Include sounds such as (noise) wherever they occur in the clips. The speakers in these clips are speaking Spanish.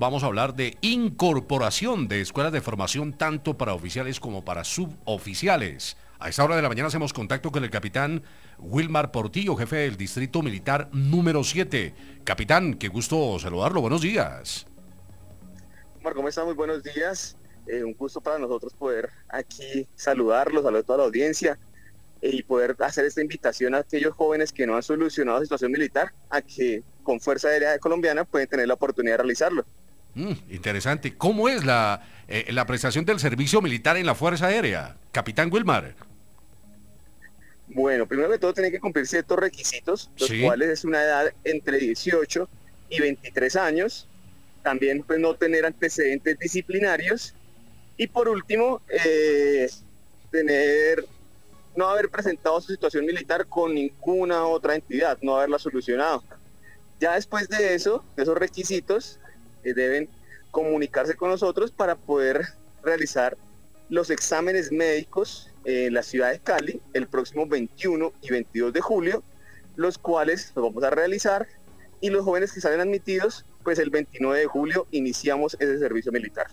Vamos a hablar de incorporación de escuelas de formación tanto para oficiales como para suboficiales. A esta hora de la mañana hacemos contacto con el capitán Wilmar Portillo, jefe del Distrito Militar número 7. Capitán, qué gusto saludarlo. Buenos días. Omar, ¿cómo está? Muy buenos días. Eh, un gusto para nosotros poder aquí saludarlos, saludar a toda la audiencia eh, y poder hacer esta invitación a aquellos jóvenes que no han solucionado la situación militar a que con Fuerza Aérea Colombiana pueden tener la oportunidad de realizarlo. Mm, interesante. ¿Cómo es la, eh, la prestación del servicio militar en la Fuerza Aérea? Capitán Wilmar. Bueno, primero que todo tiene que cumplir ciertos requisitos, los cuales es una edad entre 18 y 23 años. También pues no tener antecedentes disciplinarios. Y por último, eh, tener no haber presentado su situación militar con ninguna otra entidad, no haberla solucionado. Ya después de eso, de esos requisitos, deben comunicarse con nosotros para poder realizar los exámenes médicos en la ciudad de Cali el próximo 21 y 22 de julio, los cuales los vamos a realizar y los jóvenes que salen admitidos, pues el 29 de julio iniciamos ese servicio militar.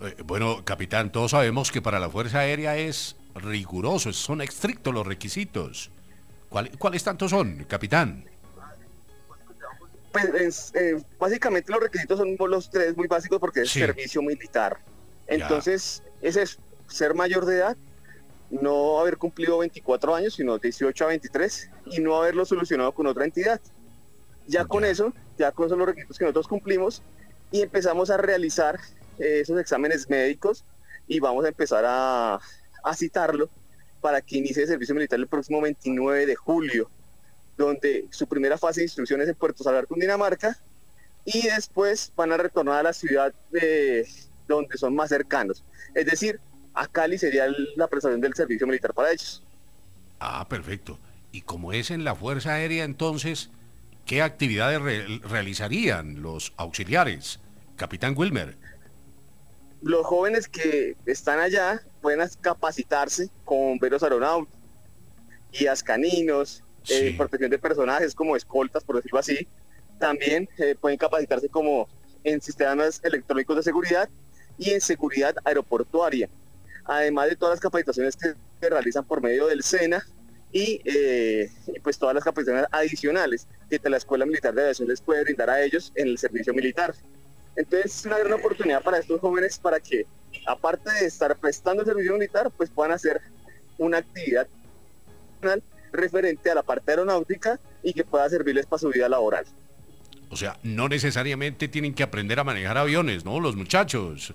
Eh, bueno, capitán, todos sabemos que para la Fuerza Aérea es riguroso, son estrictos los requisitos. ¿Cuáles tantos son, capitán? Pues eh, básicamente los requisitos son los tres muy básicos porque es servicio militar. Entonces, ese es ser mayor de edad, no haber cumplido 24 años, sino 18 a 23, y no haberlo solucionado con otra entidad. Ya con eso, ya con esos los requisitos que nosotros cumplimos, y empezamos a realizar eh, esos exámenes médicos y vamos a empezar a, a citarlo para que inicie el servicio militar el próximo 29 de julio donde su primera fase de instrucción es en Puerto Salvar, Cundinamarca, y después van a retornar a la ciudad de donde son más cercanos. Es decir, a Cali sería la prestación del servicio militar para ellos. Ah, perfecto. Y como es en la Fuerza Aérea, entonces, ¿qué actividades realizarían los auxiliares? Capitán Wilmer. Los jóvenes que están allá pueden capacitarse con veros aeronáuticos, guías caninos, eh, protección de personajes como escoltas, por decirlo así. También eh, pueden capacitarse como en sistemas electrónicos de seguridad y en seguridad aeroportuaria. Además de todas las capacitaciones que se realizan por medio del SENA y, eh, pues todas las capacitaciones adicionales que la Escuela Militar de Aviación les puede brindar a ellos en el servicio militar. Entonces es una gran oportunidad para estos jóvenes para que, aparte de estar prestando el servicio militar, pues puedan hacer una actividad referente a la parte aeronáutica y que pueda servirles para su vida laboral. O sea, no necesariamente tienen que aprender a manejar aviones, ¿no? Los muchachos.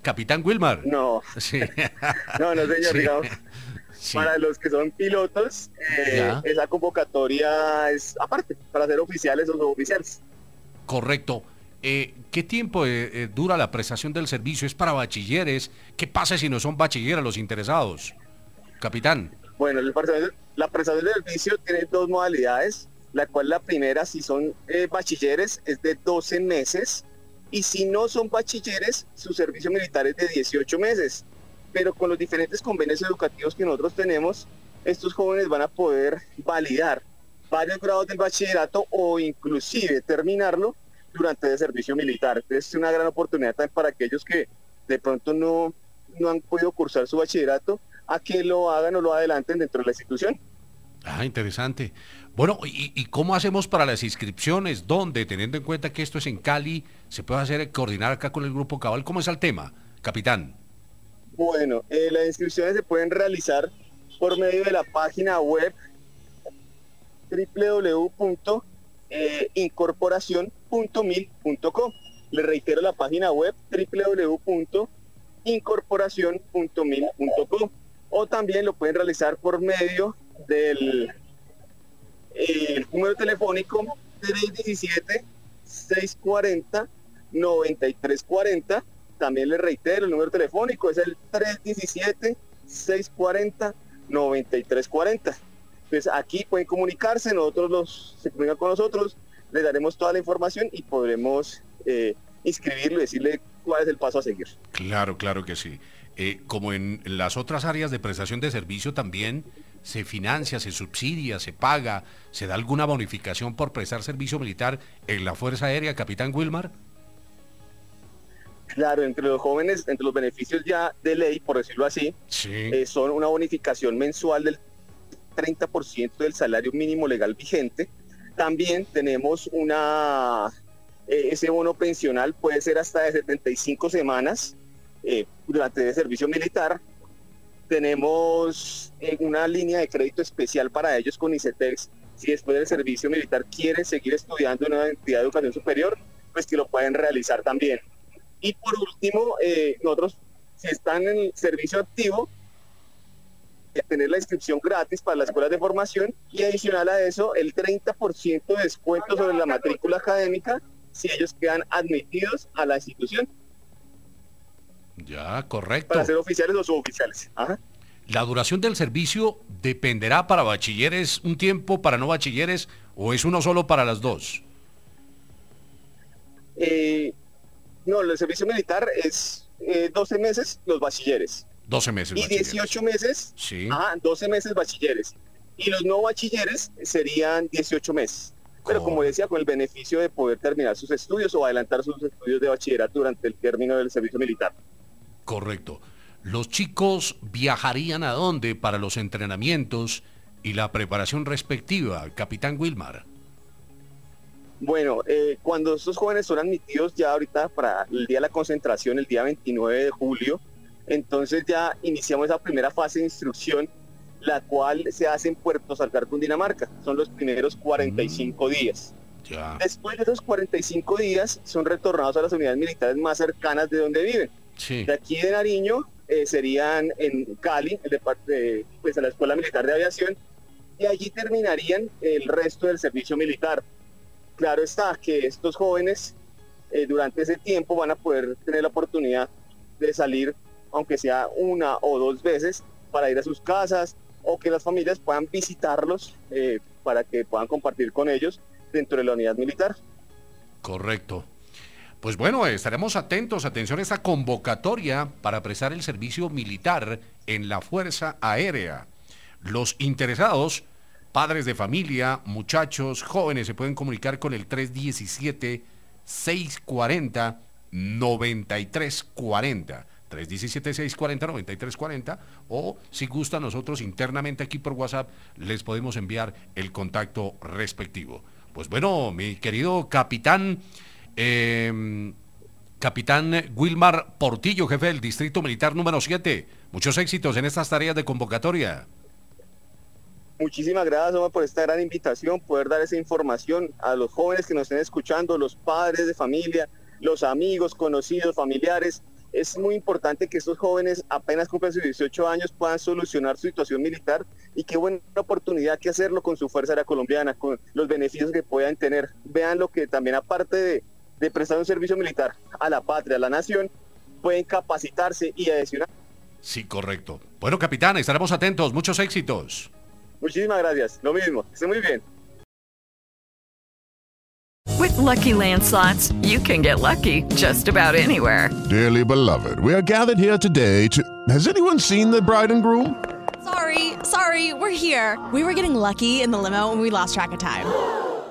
Capitán Wilmar. No. (laughs) no, no, señor. Para los que son pilotos, eh, esa convocatoria es aparte, para ser oficiales o suboficiales. Correcto. Eh, ¿Qué tiempo eh, dura la prestación del servicio? ¿Es para bachilleres? ¿Qué pasa si no son bachilleres los interesados? Capitán. Bueno, la prestación del servicio tiene dos modalidades, la cual la primera, si son eh, bachilleres, es de 12 meses, y si no son bachilleres, su servicio militar es de 18 meses. Pero con los diferentes convenios educativos que nosotros tenemos, estos jóvenes van a poder validar varios grados del bachillerato o inclusive terminarlo durante el servicio militar. Entonces es una gran oportunidad también para aquellos que de pronto no, no han podido cursar su bachillerato a que lo hagan o lo adelanten dentro de la institución. Ah, interesante. Bueno, ¿y, cómo hacemos para las inscripciones? ¿Dónde? Teniendo en cuenta que esto es en Cali, ¿se puede hacer coordinar acá con el Grupo Cabal? ¿Cómo es el tema, capitán? Bueno, eh, las inscripciones se pueden realizar por medio de la página web www.incorporacion.mil.com. Le reitero la página web www.incorporacion.mil.com o también lo pueden realizar por medio del eh, número telefónico 317 640 9340 también les reitero el número telefónico es el 317 640 9340 entonces aquí pueden comunicarse nosotros los se comunican con nosotros les daremos toda la información y podremos eh, inscribirlo y decirle cuál es el paso a seguir. Claro, claro que sí. Eh, como en las otras áreas de prestación de servicio también se financia, se subsidia, se paga, se da alguna bonificación por prestar servicio militar en la Fuerza Aérea, Capitán Wilmar. Claro, entre los jóvenes, entre los beneficios ya de ley, por decirlo así, eh, son una bonificación mensual del 30% del salario mínimo legal vigente. También tenemos una eh, ese bono pensional puede ser hasta de 75 semanas eh, durante el servicio militar. Tenemos eh, una línea de crédito especial para ellos con ICETEX. Si después del servicio militar quieren seguir estudiando en una entidad de educación superior, pues que lo pueden realizar también. Y por último, nosotros, si están en servicio activo, tener la inscripción gratis para las escuelas de formación y adicional a eso el 30% de descuento sobre la matrícula académica si ellos quedan admitidos a la institución. Ya, correcto. Para ser oficiales o suboficiales. ¿La duración del servicio dependerá para bachilleres un tiempo, para no bachilleres, o es uno solo para las dos? Eh, no, el servicio militar es 12 eh, meses los bachilleres. 12 meses. Y 18 meses. Sí. Ajá, 12 meses bachilleres. Y los no bachilleres serían 18 meses pero como decía, con el beneficio de poder terminar sus estudios o adelantar sus estudios de bachillerato durante el término del servicio militar. Correcto. ¿Los chicos viajarían a dónde para los entrenamientos y la preparación respectiva, capitán Wilmar? Bueno, eh, cuando estos jóvenes son admitidos ya ahorita para el día de la concentración, el día 29 de julio, entonces ya iniciamos esa primera fase de instrucción la cual se hace en Puerto Salgar, Cundinamarca. Son los primeros 45 mm. días. Después de esos 45 días son retornados a las unidades militares más cercanas de donde viven. De aquí de Nariño eh, serían en Cali, el de, pues a la Escuela Militar de Aviación, y allí terminarían el resto del servicio militar. Claro está que estos jóvenes eh, durante ese tiempo van a poder tener la oportunidad de salir, aunque sea una o dos veces, para ir a sus casas, o que las familias puedan visitarlos eh, para que puedan compartir con ellos dentro de la unidad militar. Correcto. Pues bueno, estaremos atentos, atención a esta convocatoria para prestar el servicio militar en la Fuerza Aérea. Los interesados, padres de familia, muchachos, jóvenes, se pueden comunicar con el 317 640 9340. 317-640-9340 o si gusta nosotros internamente aquí por WhatsApp les podemos enviar el contacto respectivo. Pues bueno, mi querido capitán, em, capitán Wilmar Portillo, jefe del Distrito Militar número 7, muchos éxitos en estas tareas de convocatoria. Muchísimas gracias, Omar, por esta gran invitación, poder dar esa información a los jóvenes que nos estén escuchando, los padres de familia, los amigos, conocidos, familiares, es muy importante que estos jóvenes apenas cumplen sus 18 años puedan solucionar su situación militar y qué buena oportunidad que hacerlo con su Fuerza Aérea Colombiana, con los beneficios que puedan tener. Vean lo que también aparte de, de prestar un servicio militar a la patria, a la nación, pueden capacitarse y adicionar. Sí, correcto. Bueno, capitán, estaremos atentos. Muchos éxitos. Muchísimas gracias. Lo mismo. Esté muy bien. With lucky landslots, you can get lucky just about anywhere. Dearly beloved, we are gathered here today to. Has anyone seen the bride and groom? Sorry, sorry, we're here. We were getting lucky in the limo and we lost track of time.